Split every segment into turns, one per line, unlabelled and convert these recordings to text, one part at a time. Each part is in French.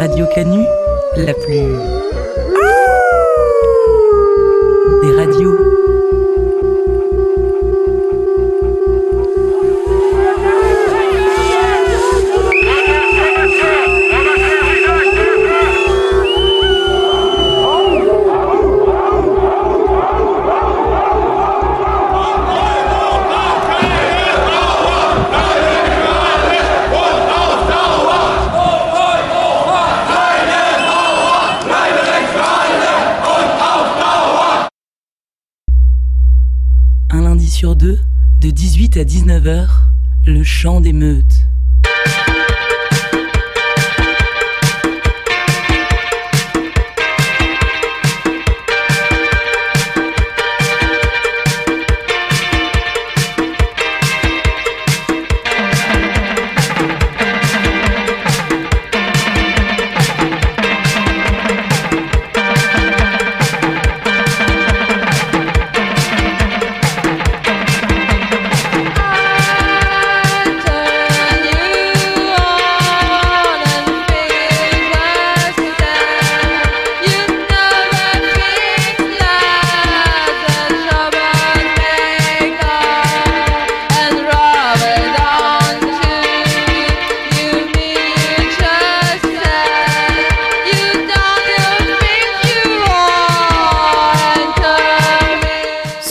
Radio Canu, la plus... des radios. À 19h, le chant des meutes.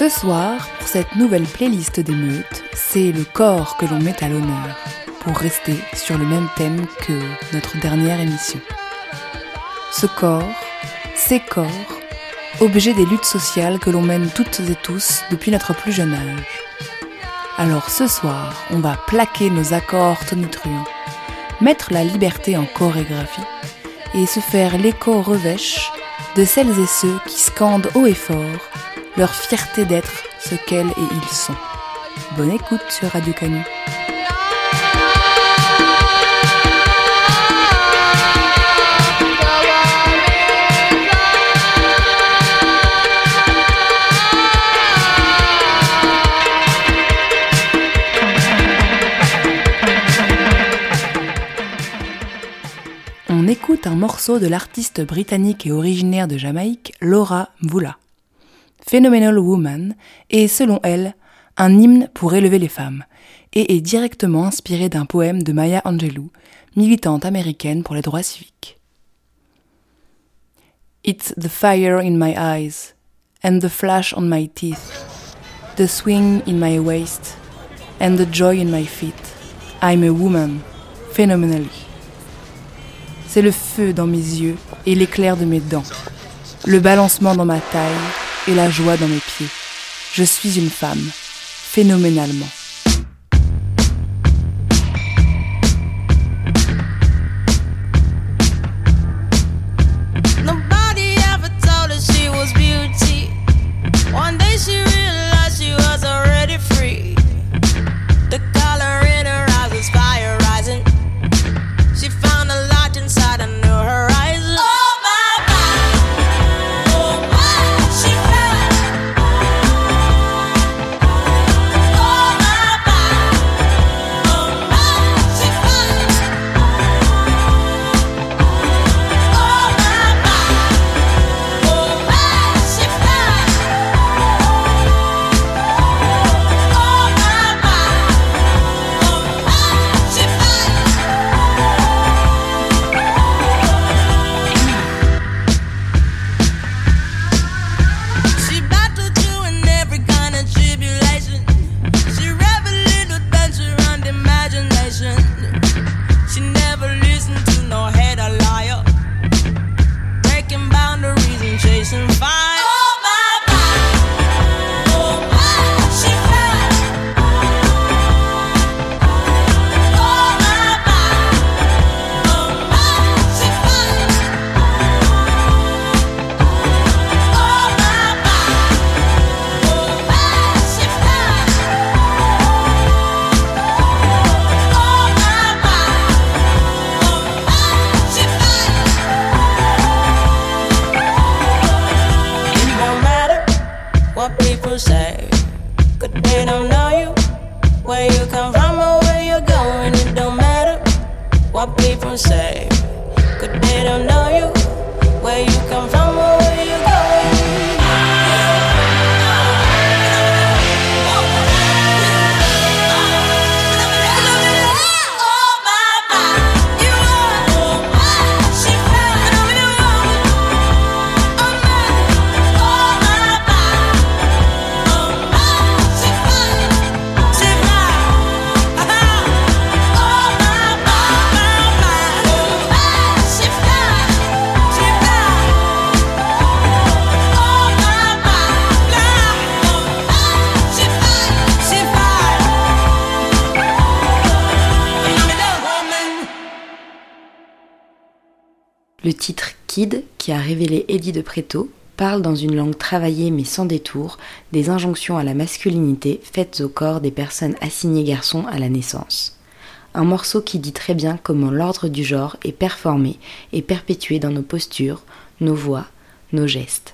Ce soir, pour cette nouvelle playlist d'émeutes, c'est le corps que l'on met à l'honneur, pour rester sur le même thème que notre dernière émission. Ce corps, ces corps, objets des luttes sociales que l'on mène toutes et tous depuis notre plus jeune âge. Alors ce soir, on va plaquer nos accords tonitruants, mettre la liberté en chorégraphie et se faire l'écho revêche de celles et ceux qui scandent haut et fort leur fierté d'être ce qu'elles et ils sont. Bonne écoute sur Radio Canu. On écoute un morceau de l'artiste britannique et originaire de Jamaïque, Laura Mvula. Phenomenal Woman est, selon elle, un hymne pour élever les femmes et est directement inspiré d'un poème de Maya Angelou, militante américaine pour les droits civiques. It's the fire in my eyes and the flash on my teeth, the swing in my waist and the joy in my feet. I'm a woman, phenomenally. C'est le feu dans mes yeux et l'éclair de mes dents, le balancement dans ma taille et la joie dans mes pieds. Je suis une femme, phénoménalement.
Say,
Le titre Kid, qui a révélé Eddie de Preto, parle dans une langue travaillée mais sans détour des injonctions à la masculinité faites au corps des personnes assignées garçons à la naissance. Un morceau qui dit très bien comment l'ordre du genre est performé et perpétué dans nos postures, nos voix, nos gestes.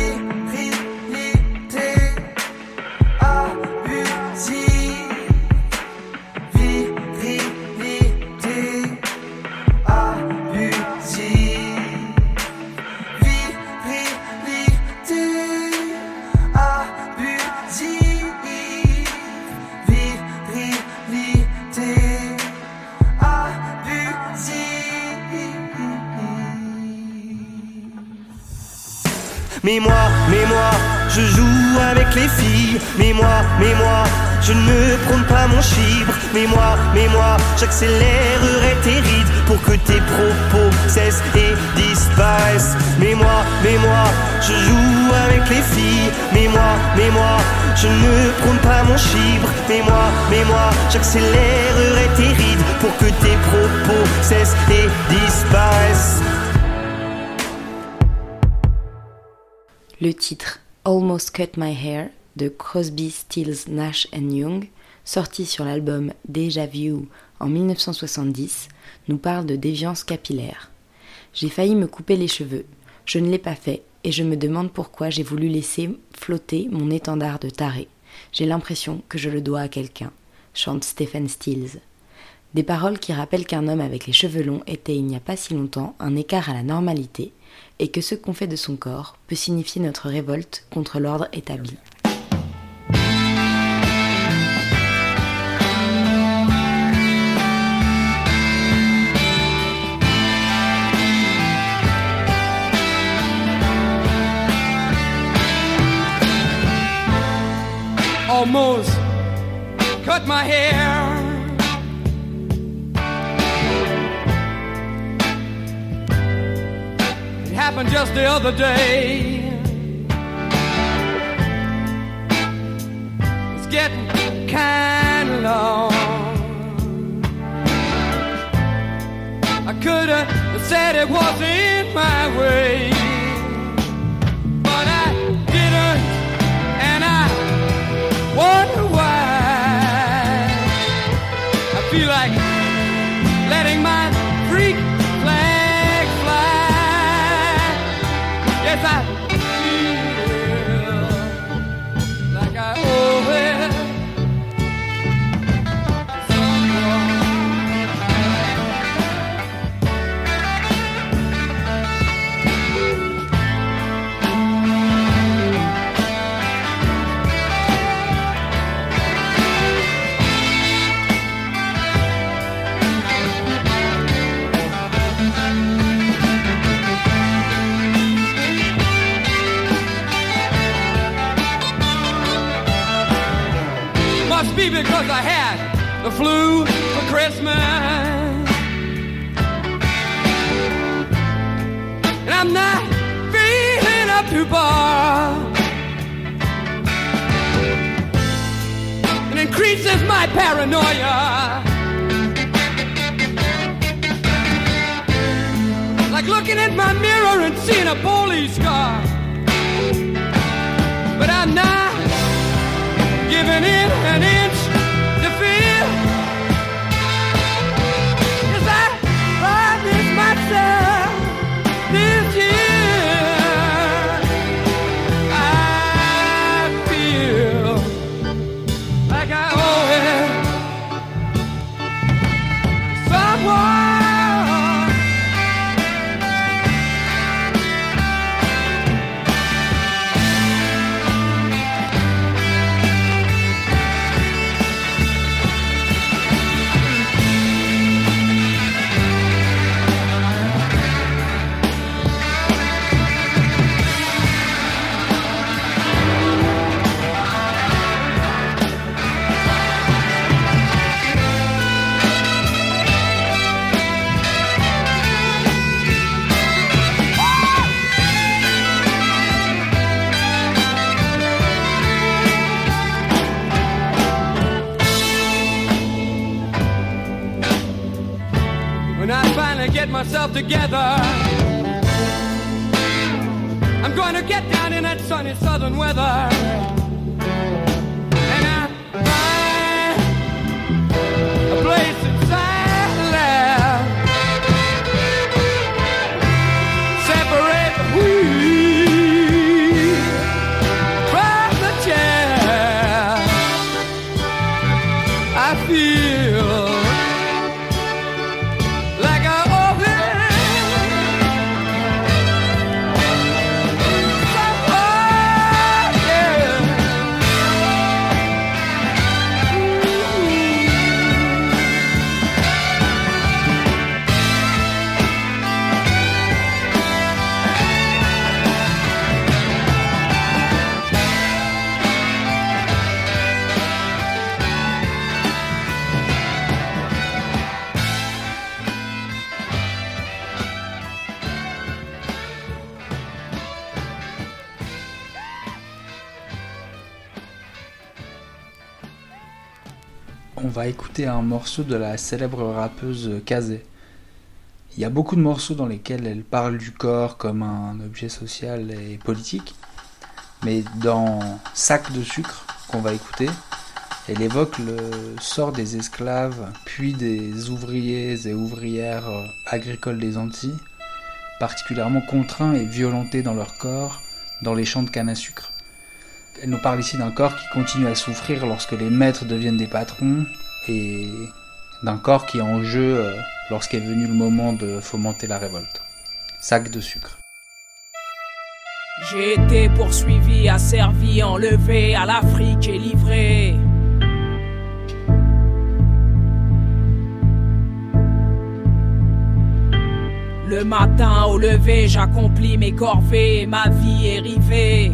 Mais moi, mais moi, je ne prône pas mon chibre. Mais moi, mais moi, j'accélérerai tes rides pour que tes propos cessent et disparaissent. Mais moi, mais moi, je joue avec les filles. Mais moi, mais moi, je ne prône pas mon chibre. Mais moi, mais moi, j'accélérerai tes rides pour que tes propos cessent et disparaissent.
Le titre Almost Cut My Hair de Crosby, Stills, Nash Young, sorti sur l'album Deja Vu en 1970, nous parle de déviance capillaire. J'ai failli me couper les cheveux, je ne l'ai pas fait et je me demande pourquoi j'ai voulu laisser flotter mon étendard de taré. J'ai l'impression que je le dois à quelqu'un, chante Stephen Stills. Des paroles qui rappellent qu'un homme avec les cheveux longs était il n'y a pas si longtemps un écart à la normalité et que ce qu'on fait de son corps peut signifier notre révolte contre l'ordre établi.
animals cut my hair. It happened just the other day. It's getting kinda long. I could have said it was in my way. Wonder my paranoia. Like looking at my mirror southern weather.
Un morceau de la célèbre rappeuse Kazé. Il y a beaucoup de morceaux dans lesquels elle parle du corps comme un objet social et politique, mais dans Sac de sucre qu'on va écouter, elle évoque le sort des esclaves, puis des ouvriers et ouvrières agricoles des Antilles, particulièrement contraints et violentés dans leur corps dans les champs de canne à sucre. Elle nous parle ici d'un corps qui continue à souffrir lorsque les maîtres deviennent des patrons et d'un corps qui est en jeu euh, lorsqu'est venu le moment de fomenter la révolte. Sac de sucre.
J'ai été poursuivi, asservi, enlevé à l'Afrique et livré. Le matin au lever, j'accomplis mes corvées et ma vie est rivée.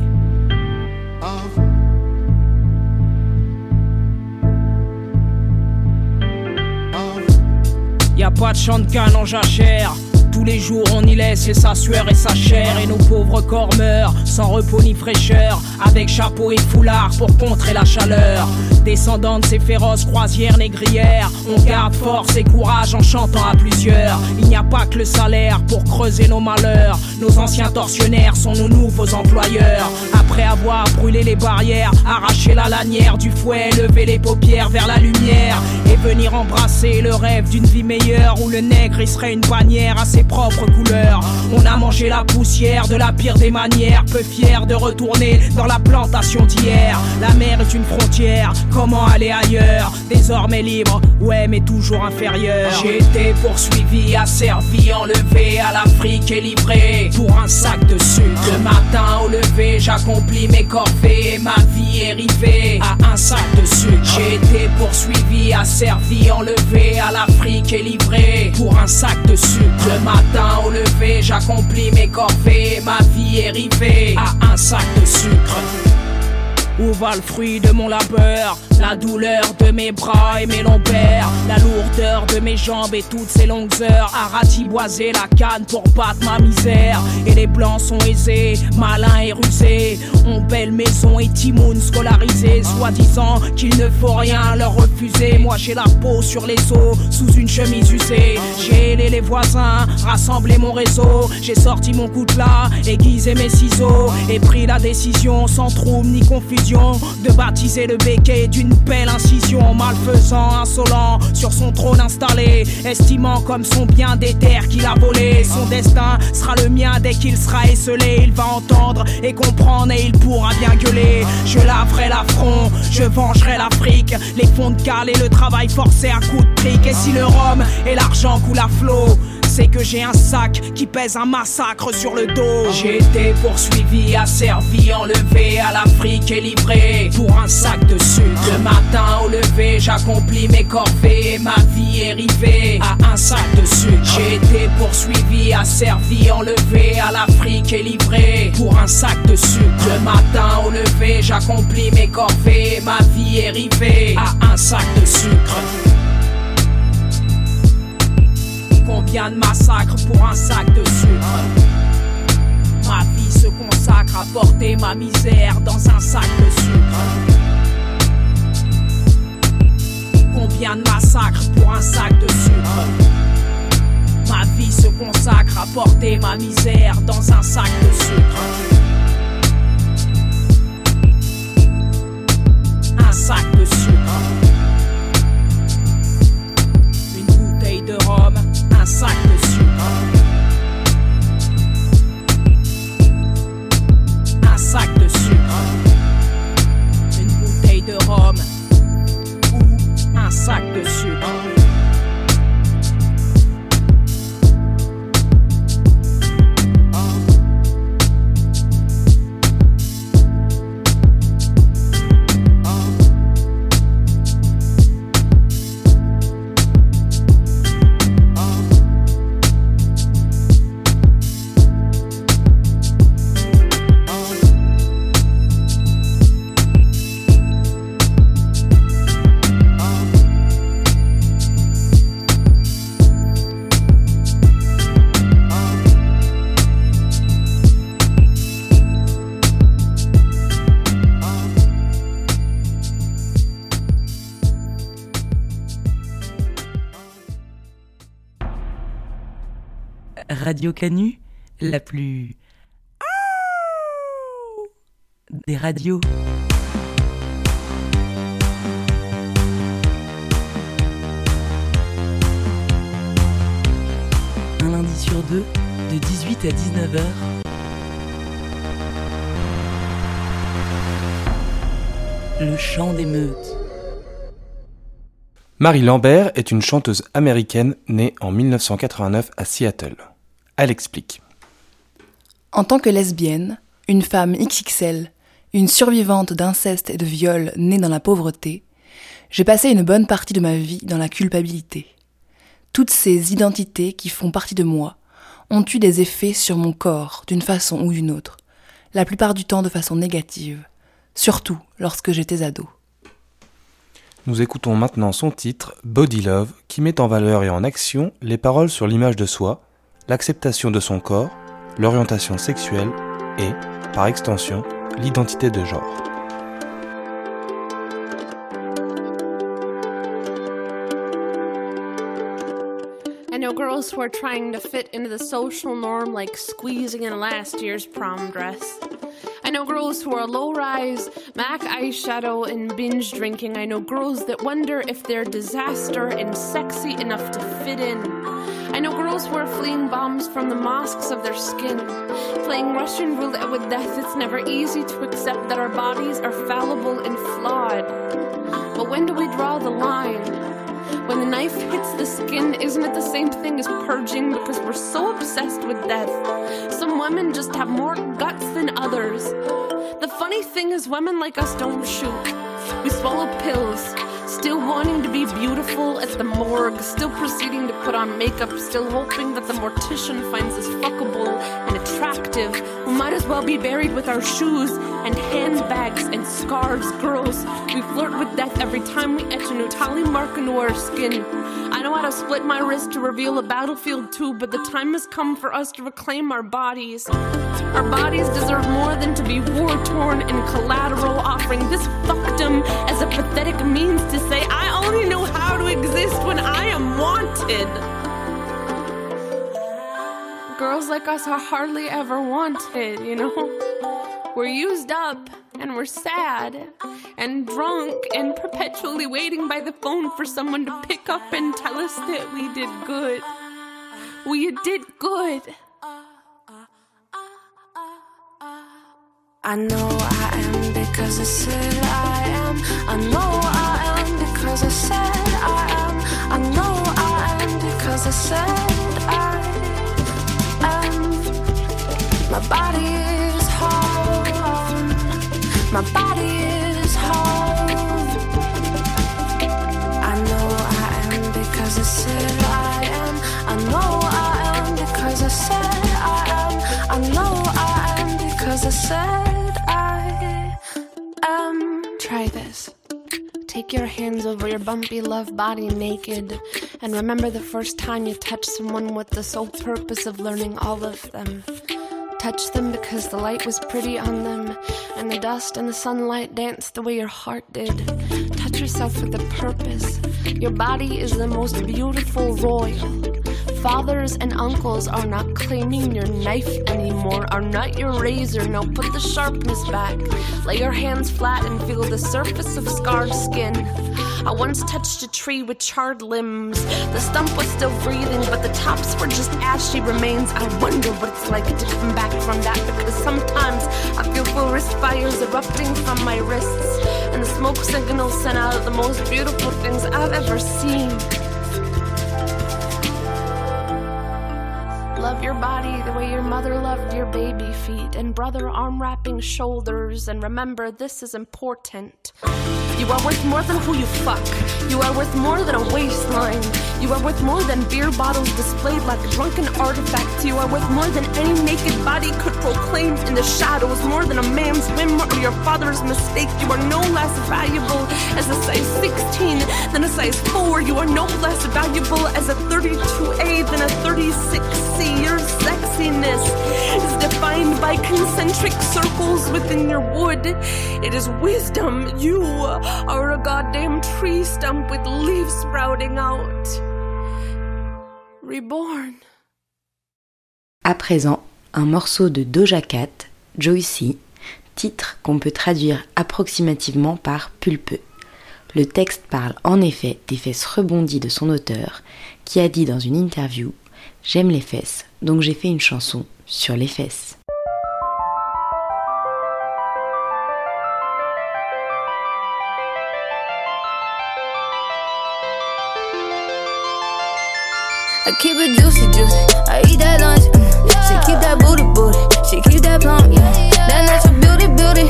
Y a pas de champ de canne en jachère tous les jours on y laisse sa sueur et sa chair. Et nos pauvres corps meurent sans repos ni fraîcheur. Avec chapeau et foulard pour contrer la chaleur. Descendant de ces féroces croisières négrières, on garde force et courage en chantant à plusieurs. Il n'y a pas que le salaire pour creuser nos malheurs. Nos anciens tortionnaires sont nos nouveaux employeurs. Après avoir brûlé les barrières, arraché la lanière du fouet, lever les paupières vers la lumière et venir embrasser le rêve d'une vie meilleure où le nègre il serait une bannière à ses propres couleurs. On a mangé la poussière de la pire des manières, peu fier de retourner dans la plantation d'hier. La mer est une frontière, comment aller ailleurs? Désormais libre, ouais mais toujours inférieur. J'ai été poursuivi, asservi, enlevé à l'Afrique et livré pour un sac de sucre. Le matin au lever, j'accomplis mes corvées ma vie est rivée à un sac de sucre. J'ai été poursuivi, asservi, enlevé à l'Afrique et livré pour un sac de sucre. Matin au lever, j'accomplis mes corvées ma vie est rivée à un sac de sucre. Où va le fruit de mon labeur? La douleur de mes bras et mes lombaires La lourdeur de mes jambes et toutes ces longues heures. À ratiboiser la canne pour battre ma misère. Et les blancs sont aisés, malins et rusés. Ont belle maison et timoun scolarisé. Soi-disant qu'il ne faut rien leur refuser. Moi j'ai la peau sur les os, sous une chemise usée. J'ai aidé les voisins, rassemblé mon réseau. J'ai sorti mon coutelas, aiguisé mes ciseaux. Et pris la décision sans trouble ni confusion de baptiser le béquet d'une belle incision. Malfaisant, insolent, sur son trône installé, estimant comme son bien des terres qu'il a volé. Son destin sera le mien dès qu'il sera esselé. Il va entendre et comprendre et il pourra bien gueuler. Je laverai l'affront, je vengerai l'Afrique. Les fonds de cale et le travail forcé à coups de trick. Et si le rhum et l'argent coulent à flot, c'est que j'ai un sac qui pèse un massacre sur le dos. J'ai été poursuivi, asservi, enlevé à l'Afrique et livré pour un sac de sucre. Le matin au lever, j'accomplis mes corvées ma vie est rivée à un sac de sucre. J'ai été poursuivi, asservi, enlevé à l'Afrique et livré pour un sac de sucre. Le matin au lever, j'accomplis mes corvées ma vie est rivée à un sac de sucre. Combien de massacres pour un sac de sucre? Ma vie se consacre à porter ma misère dans un sac de sucre. Combien de massacres pour un sac de sucre? Ma vie se consacre à porter ma misère dans un sac de sucre. Un sac de sucre. Une bouteille de rhum, un
La plus des radios. Un lundi sur deux, de 18 à 19h. Le chant des meutes.
Marie Lambert est une chanteuse américaine née en 1989 à Seattle. Elle explique.
En tant que lesbienne, une femme XXL, une survivante d'inceste et de viol née dans la pauvreté, j'ai passé une bonne partie de ma vie dans la culpabilité. Toutes ces identités qui font partie de moi ont eu des effets sur mon corps d'une façon ou d'une autre, la plupart du temps de façon négative, surtout lorsque j'étais ado.
Nous écoutons maintenant son titre, Body Love, qui met en valeur et en action les paroles sur l'image de soi, l'acceptation de son corps, l'orientation sexuelle et, par extension, l'identité de genre.
I know girls who are trying to fit into the social norm like squeezing in last year's prom dress. I know girls who are low rise, MAC eyeshadow, and binge drinking. I know girls that wonder if they're disaster and sexy enough to fit in. I know girls who are fleeing bombs from the mosques of their skin, playing Russian roulette with death. It's never easy to accept that our bodies are fallible and flawed. But when do we draw the line? When the knife hits the skin, isn't it the same thing as purging because we're so obsessed with death? Some women just have more guts than others. The funny thing is, women like us don't shoot. We swallow pills, still wanting to be beautiful at the morgue, still proceeding to put on makeup, still hoping that the mortician finds us fuckable and attractive. We might as well be buried with our shoes and handbags and scarves. Girls, we flirt with death every time we etch a new tally mark into our skin. I know how to split my wrist to reveal a battlefield too, but the time has come for us to reclaim our bodies. Our bodies deserve more than to be war torn and collateral, offering this fuckdom as a pathetic means to say, I only know how to exist when I am wanted. Girls like us are hardly ever wanted, you know? We're used up and we're sad and drunk and perpetually waiting by the phone for someone to pick up and tell us that we did good. We did good. I know I am because I said I am. I know I am because I said I am. I know I am because I said I am. My body is home. My body is home. I know I am because I said I am. I know I am because I said I am. I know I am because I said Take your hands over your bumpy love body naked and remember the first time you touched someone with the sole purpose of learning all of them. Touch them because the light was pretty on them, and the dust and the sunlight danced the way your heart did. Touch yourself with a purpose. Your body is the most beautiful royal. Fathers and uncles are not claiming your knife anymore, are not your razor. No, put the sharpness back. Lay your hands flat and feel the surface of scarred skin. I once touched a tree with charred limbs. The stump was still breathing, but the tops were just ashy remains. I wonder what it's like to come back from that because sometimes I feel forest fires erupting from my wrists, and the smoke signals sent out the most beautiful things I've ever seen. Love your body the way your mother loved your baby feet and brother arm wrapping shoulders. And remember, this is important. You are worth more than who you fuck. You are worth more than a waistline. You are worth more than beer bottles displayed like drunken artifacts. You are worth more than any naked body could proclaim in the shadows. More than a man's whim or your father's mistake. You are no less valuable as a size 16 than a size 4. You are no less valuable as a 32A than a 36C. Your sexiness is defined by concentric circles within your wood. It is wisdom. You are a goddamn tree stump with leaves sprouting out. Reborn.
À présent, un morceau de Doja Cat, Joycey, titre qu'on peut traduire approximativement par pulpeux. Le texte parle en effet des fesses rebondies de son auteur, qui a dit dans une interview J'aime les fesses, donc j'ai fait une chanson sur les fesses.
I keep it juicy, juicy. I eat that lunch. mm. She keep that booty, booty. She keep that plump. Yeah. That natural beauty, beauty.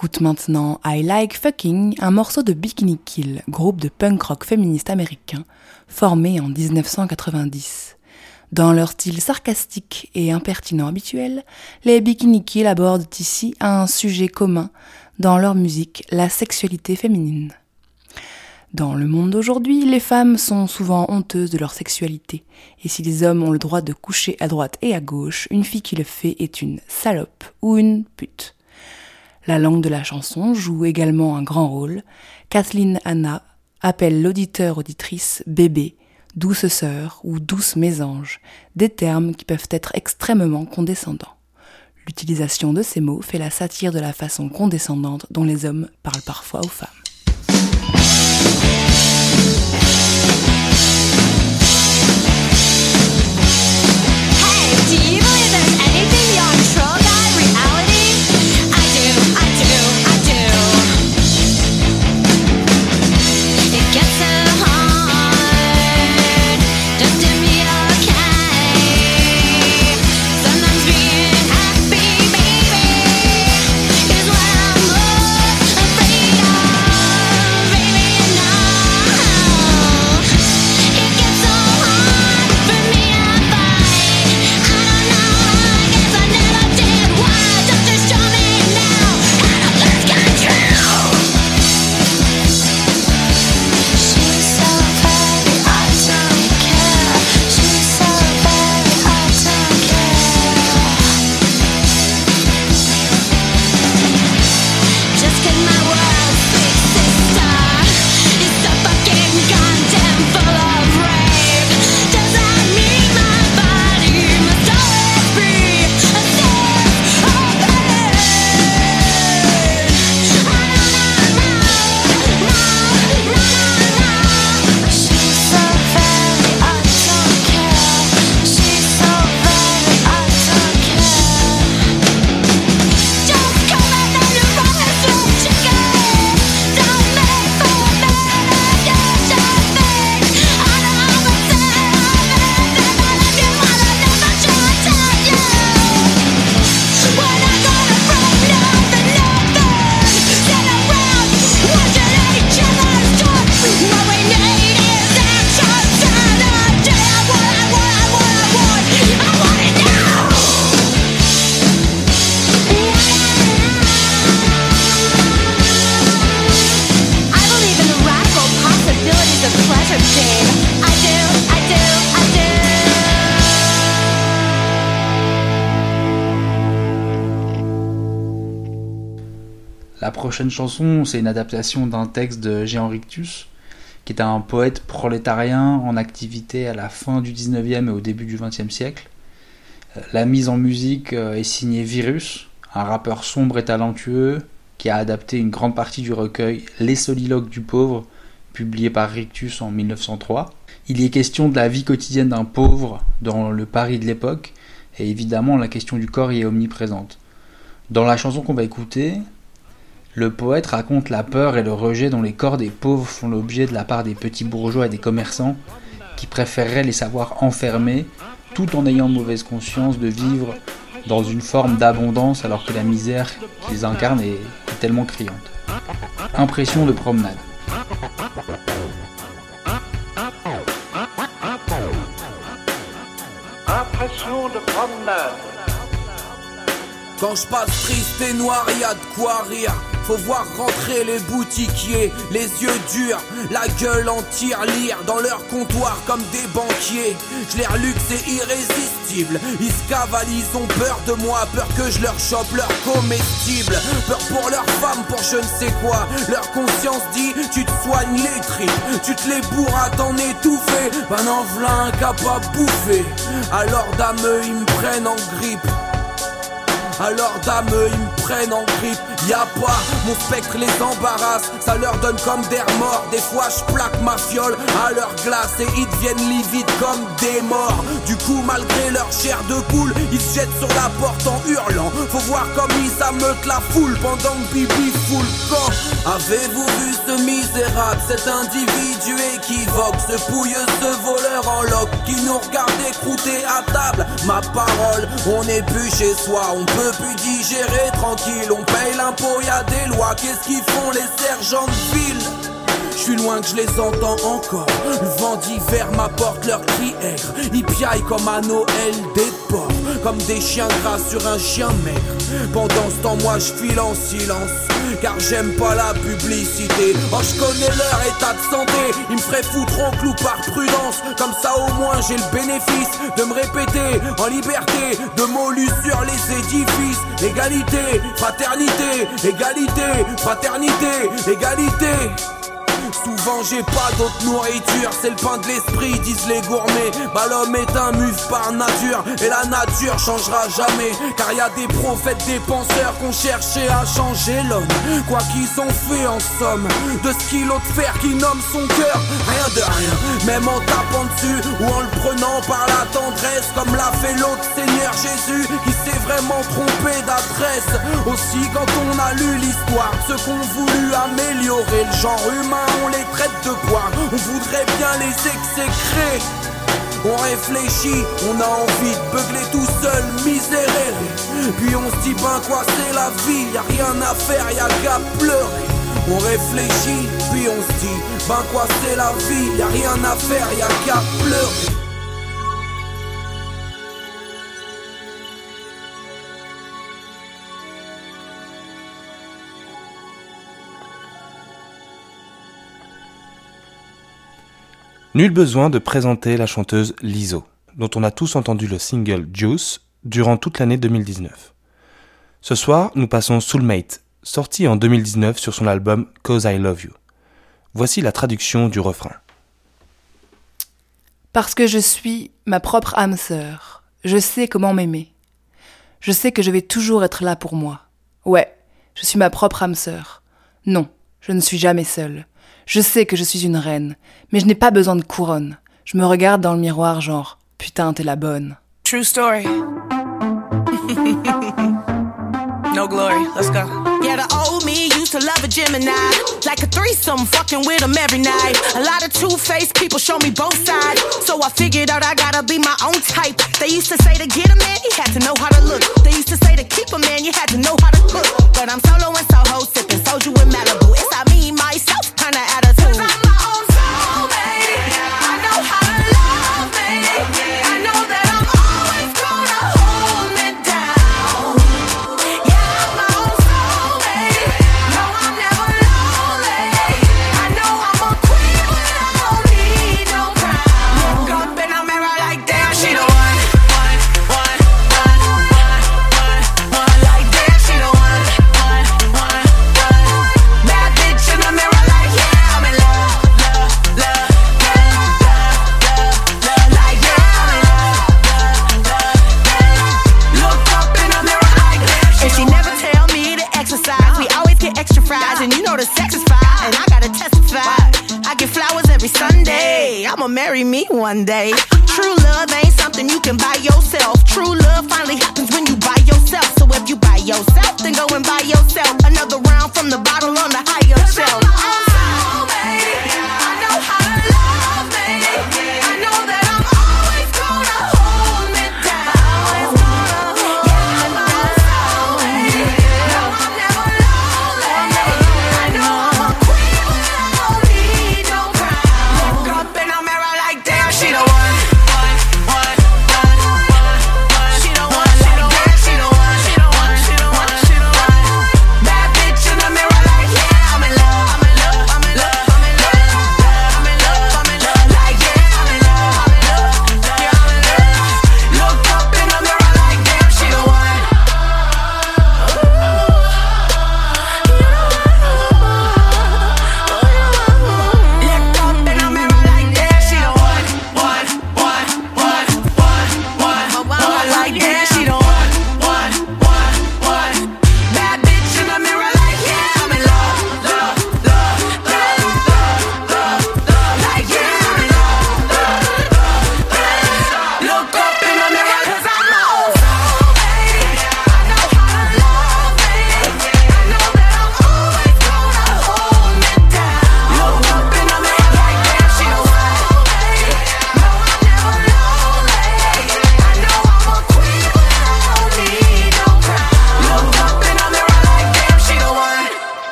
écoute maintenant I Like Fucking, un morceau de Bikini Kill, groupe de punk rock féministe américain, formé en 1990. Dans leur style sarcastique et impertinent habituel, les Bikini Kill abordent ici un sujet commun dans leur musique, la sexualité féminine. Dans le monde d'aujourd'hui, les femmes sont souvent honteuses de leur sexualité, et si les hommes ont le droit de coucher à droite et à gauche, une fille qui le fait est une salope ou une pute. La langue de la chanson joue également un grand rôle. Kathleen Anna appelle l'auditeur-auditrice bébé, douce sœur ou douce mésange, des termes qui peuvent être extrêmement condescendants. L'utilisation de ces mots fait la satire de la façon condescendante dont les hommes parlent parfois aux femmes.
prochaine chanson, c'est une adaptation d'un texte de Jean Rictus, qui est un poète prolétarien en activité à la fin du 19e et au début du 20e siècle. Euh, la mise en musique euh, est signée Virus, un rappeur sombre et talentueux qui a adapté une grande partie du recueil Les soliloques du pauvre, publié par Rictus en 1903. Il y est question de la vie quotidienne d'un pauvre dans le Paris de l'époque, et évidemment la question du corps y est omniprésente. Dans la chanson qu'on va écouter, le poète raconte la peur et le rejet dont les corps des pauvres font l'objet de la part des petits bourgeois et des commerçants qui préféreraient les savoir enfermés tout en ayant mauvaise conscience de vivre dans une forme d'abondance alors que la misère qu'ils incarnent est tellement criante. Impression de promenade.
Impression de promenade.
Quand je passe triste et noir, y a de quoi rire. Faut voir rentrer les boutiquiers, les yeux durs, la gueule en tire-lire dans leur comptoir comme des banquiers. Je leur luxe c'est irrésistible. Ils se ont peur de moi, peur que je leur chope leur comestible. Peur pour leurs femmes, pour je ne sais quoi. Leur conscience dit, tu te soignes les tripes, tu te les bourres à t'en étouffer. Ben en v'là un capable bouffer. Alors dame, ils me prennent en grippe. Alors dame, ils me prennent en grippe. Y a pas, mon spectre les embarrasse. Ça leur donne comme des remords. Des fois, je plaque ma fiole à leur glace et ils deviennent livides comme des morts. Du coup, malgré leur chair de poule, ils se jettent sur la porte en hurlant. Faut voir comme ils ameutent la foule pendant que Bibi fout le camp. Avez-vous vu ce misérable, cet individu équivoque, ce pouilleux, ce voleur en loc qui nous regarde écrouter à table? Ma parole, on n'est plus chez soi, on peut plus digérer tranquille, on paye l'impôt, y a des lois, qu'est-ce qu'ils font les sergents de ville? Je suis loin que je les entends encore. Le vent d'hiver m'apporte leurs cris aigres. Ils piaillent comme à Noël des porcs. Comme des chiens gras sur un chien maigre. Pendant ce temps, moi je file en silence. Car j'aime pas la publicité. Oh, je connais leur état de santé. Ils me feraient foutre en clou par prudence. Comme ça, au moins, j'ai le bénéfice de me répéter en liberté. De mots lus sur les édifices. Égalité, fraternité, égalité, fraternité, égalité. Souvent j'ai pas d'autre nourriture, c'est le pain de l'esprit, disent les gourmets. Bah l'homme est un muf par nature, et la nature changera jamais. Car y a des prophètes, des penseurs qu'on cherché à changer l'homme. Quoi qu'ils ont fait en somme, de ce kilo de fer qui nomme son cœur, rien de rien. Même en tapant dessus ou en le prenant par la tendresse, comme l'a fait l'autre Seigneur Jésus, qui s'est vraiment trompé d'adresse. Aussi quand on a lu l'histoire, ceux qu'on voulu améliorer le genre humain on les traite de poire, on voudrait bien les exécrer. On réfléchit, on a envie de beugler tout seul, miséréré. Puis on se dit, ben quoi c'est la vie, y a rien à faire, y a qu'à pleurer. On réfléchit, puis on se dit, ben quoi c'est la vie, y a rien à faire, y a qu'à pleurer.
Nul besoin de présenter la chanteuse Lizzo, dont on a tous entendu le single Juice durant toute l'année 2019. Ce soir, nous passons Soulmate, sorti en 2019 sur son album Cause I Love You. Voici la traduction du refrain.
Parce que je suis ma propre âme sœur, je sais comment m'aimer. Je sais que je vais toujours être là pour moi. Ouais, je suis ma propre âme sœur. Non, je ne suis jamais seule. Je sais que je suis une reine, mais je n'ai pas besoin de couronne. Je me regarde dans le miroir genre, putain, t'es la bonne.
True story. no glory. Let's go.
Yeah, the old me used to love a Gemini. Like a threesome, fucking with them every night. A lot of two faced people show me both sides. So I figured out I gotta be my own type. They used to say to get a man, you had to know how to look. They used to say to keep a man, you had to know how to cook. But I'm solo and Soho, sipping soju in Malibu. It's myself kind of attitude. I'ma marry me one day. True love ain't something you can buy yourself. True love finally happens when you buy yourself. So if you buy yourself, then go and buy yourself another round from the bottle on the higher shelf.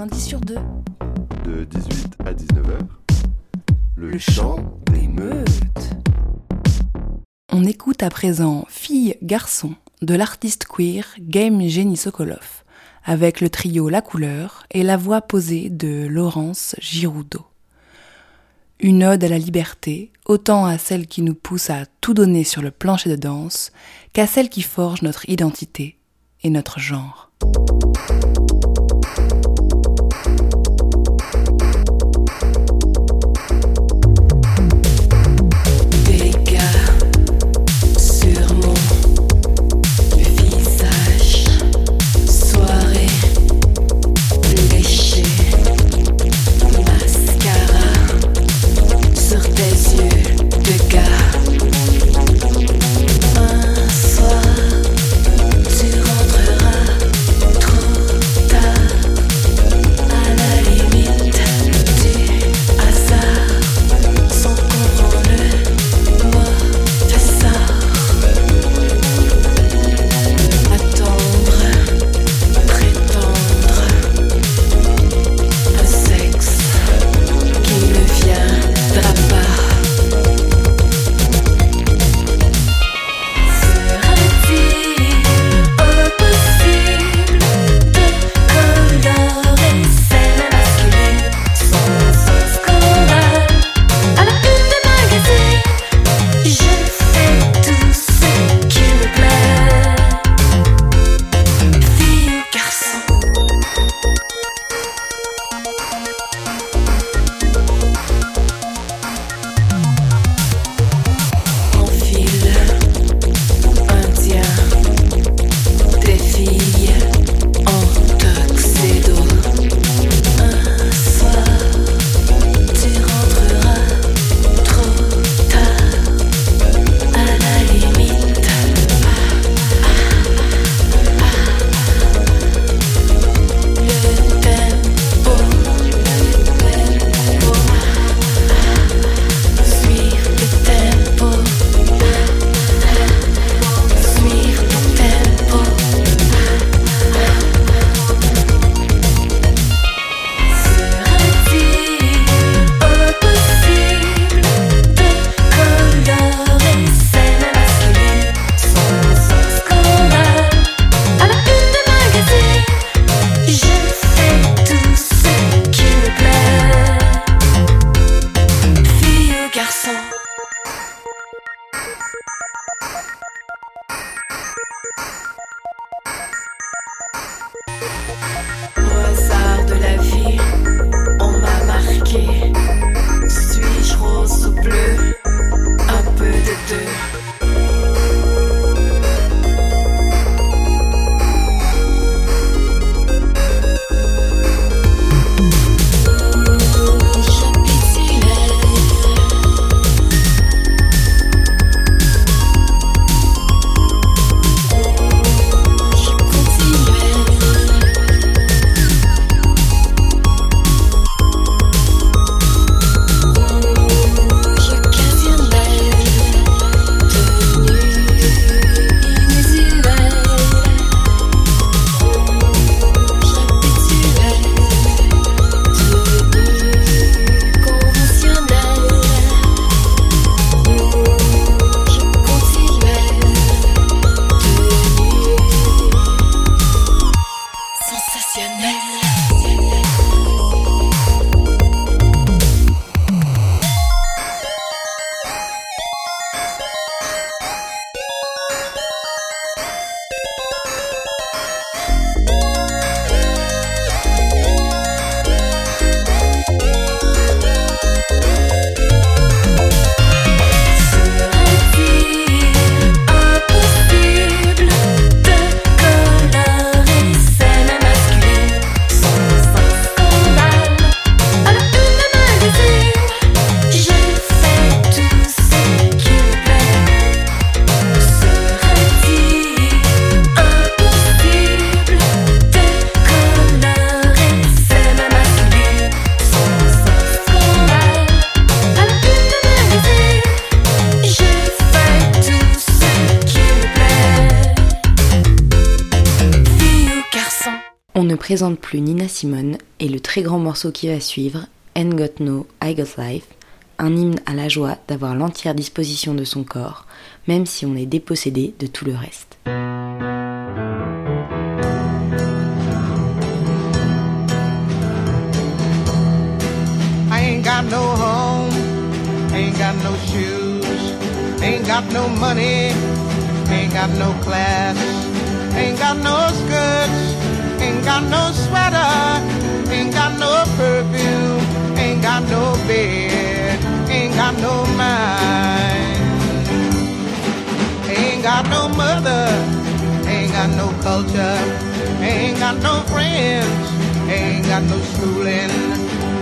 lundi sur.
De 18 à 19h. Le, le chant des meutes.
On écoute à présent Fille, garçon de l'artiste queer Game Jenny Sokolov avec le trio La couleur et la voix posée de Laurence Giroudeau. Une ode à la liberté, autant à celle qui nous pousse à tout donner sur le plancher de danse qu'à celle qui forge notre identité et notre genre.
On ne présente plus Nina Simone et le très grand morceau qui va suivre, Ain't Got No, I Got Life, un hymne à la joie d'avoir l'entière disposition de son corps, même si on est dépossédé de tout le reste.
Got no home, ain't got no shoes, ain't got no money, ain't got no class, ain't got no ain't got no sweater, ain't got no perfume, ain't got no bed, ain't got no mind, ain't got no mother, ain't got no culture, ain't got no friends, ain't got no schooling.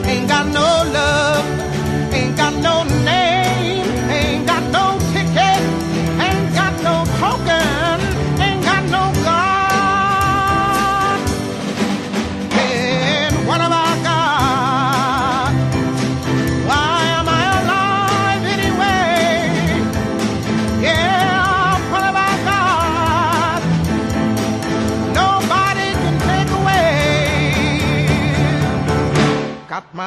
Ain't got no love, ain't got no name,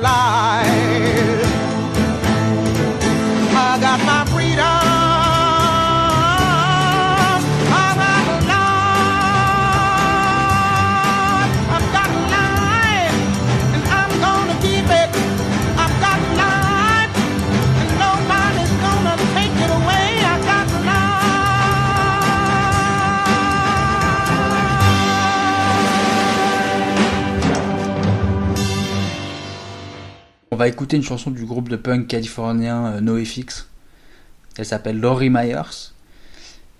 got
va écouter une chanson du groupe de punk californien euh, NoFX. Elle s'appelle Laurie Myers.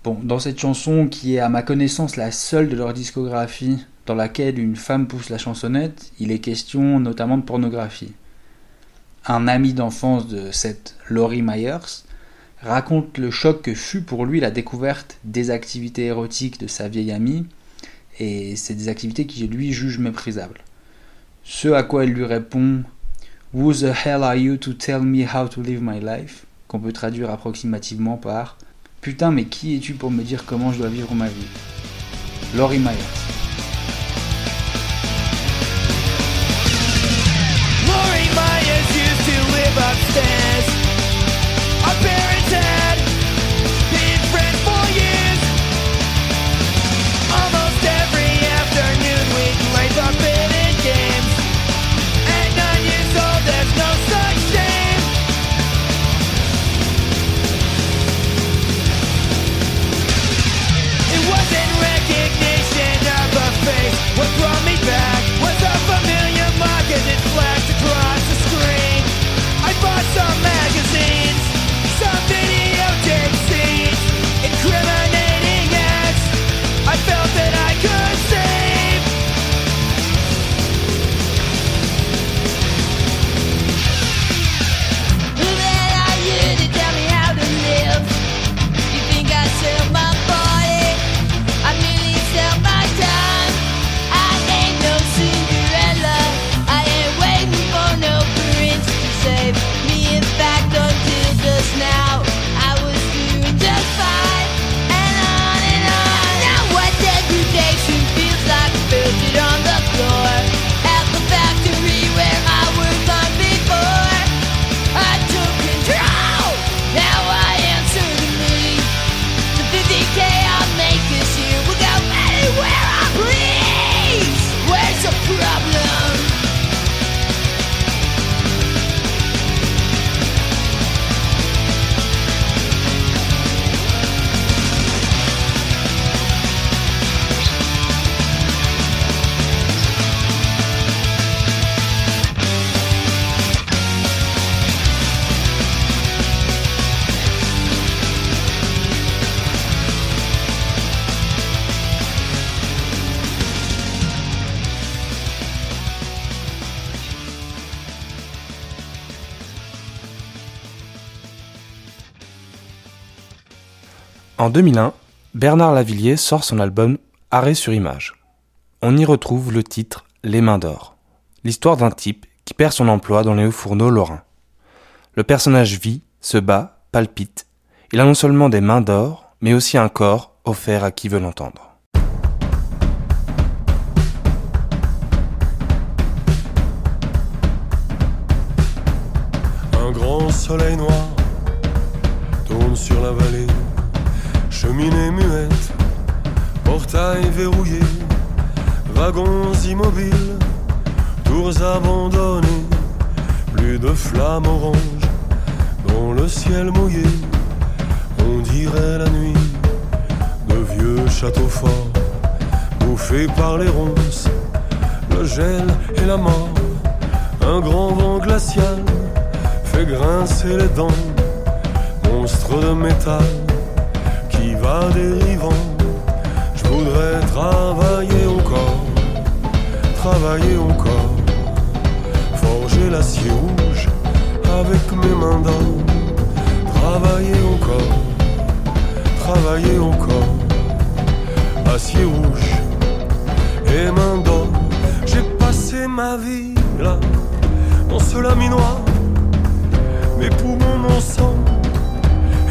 Bon, dans cette chanson, qui est à ma connaissance la seule de leur discographie dans laquelle une femme pousse la chansonnette, il est question notamment de pornographie. Un ami d'enfance de cette Laurie Myers raconte le choc que fut pour lui la découverte des activités érotiques de sa vieille amie, et c'est des activités qui lui juge méprisables. Ce à quoi elle lui répond Who the hell are you to tell me how to live my life? Qu'on peut traduire approximativement par Putain, mais qui es-tu pour me dire comment je dois vivre ma vie? Laurie Myers.
En 2001, Bernard Lavillier sort son album Arrêt sur image. On y retrouve le titre Les mains d'or, l'histoire d'un type qui perd son emploi dans les hauts fourneaux lorrains. Le personnage vit, se bat, palpite. Il a non seulement des mains d'or, mais aussi un corps offert à qui veut l'entendre.
Un grand soleil noir tourne sur la vallée, cheminée muette, portail verrouillé, wagons immobiles, tours abandonnées, plus de flammes oranges dans le ciel mouillé, on dirait la nuit de vieux châteaux forts, bouffés par les ronces, le gel et la mort, un grand vent glacial fait grincer les dents, monstre de métal qui va dérivant. Je voudrais travailler encore, travailler encore, forger l'acier rouge avec mes mains d'or, travailler encore, travailler encore, acier rouge et main d'or. J'ai passé ma vie là, dans ce laminoir mes poumons, mon sang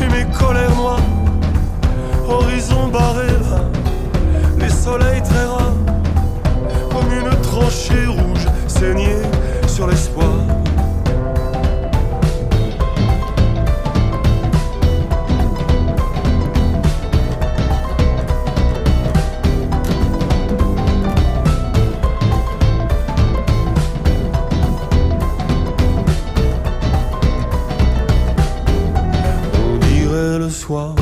et mes colères noires. Horizon barré les soleils très rares, comme une tranchée rouge saignée sur l'espoir. Le soir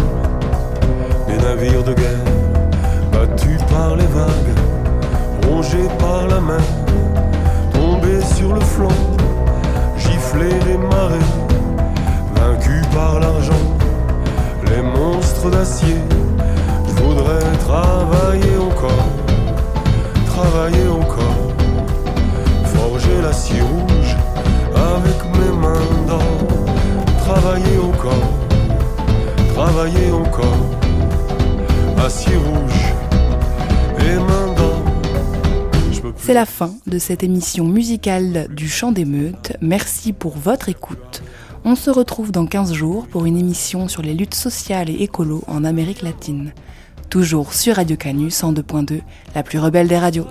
tombés sur le flanc, giflés des marées, vaincus par l'argent, les monstres d'acier. Je voudrais travailler encore, travailler encore, forger l'acier rouge avec mes mains d'or, travailler encore travailler encore. Acier rouge et main d'or.
C'est la fin de cette émission musicale du Chant des. Merci pour votre écoute. On se retrouve dans 15 jours pour une émission sur les luttes sociales et écolo en Amérique latine. Toujours sur Radio Canu 102.2, la plus rebelle des radios.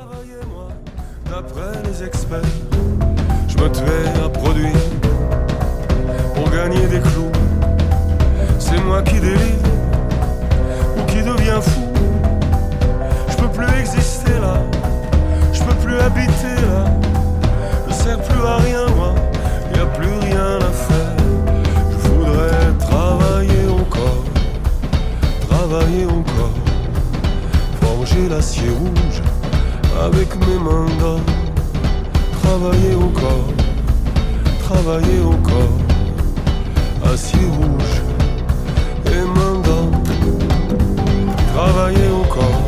L'acier rouge avec mes mains d'or. Travailler encore, travailler encore, acier rouge et mains d'or. Travailler encore,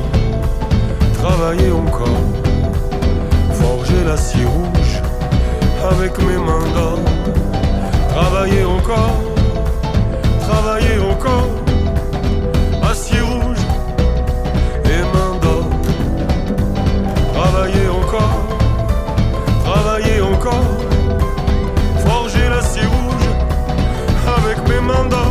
travailler encore, forger l'acier rouge avec mes mains d'or. Travailler encore, travailler encore, acier encore, forger l'acier rouge avec mes mains.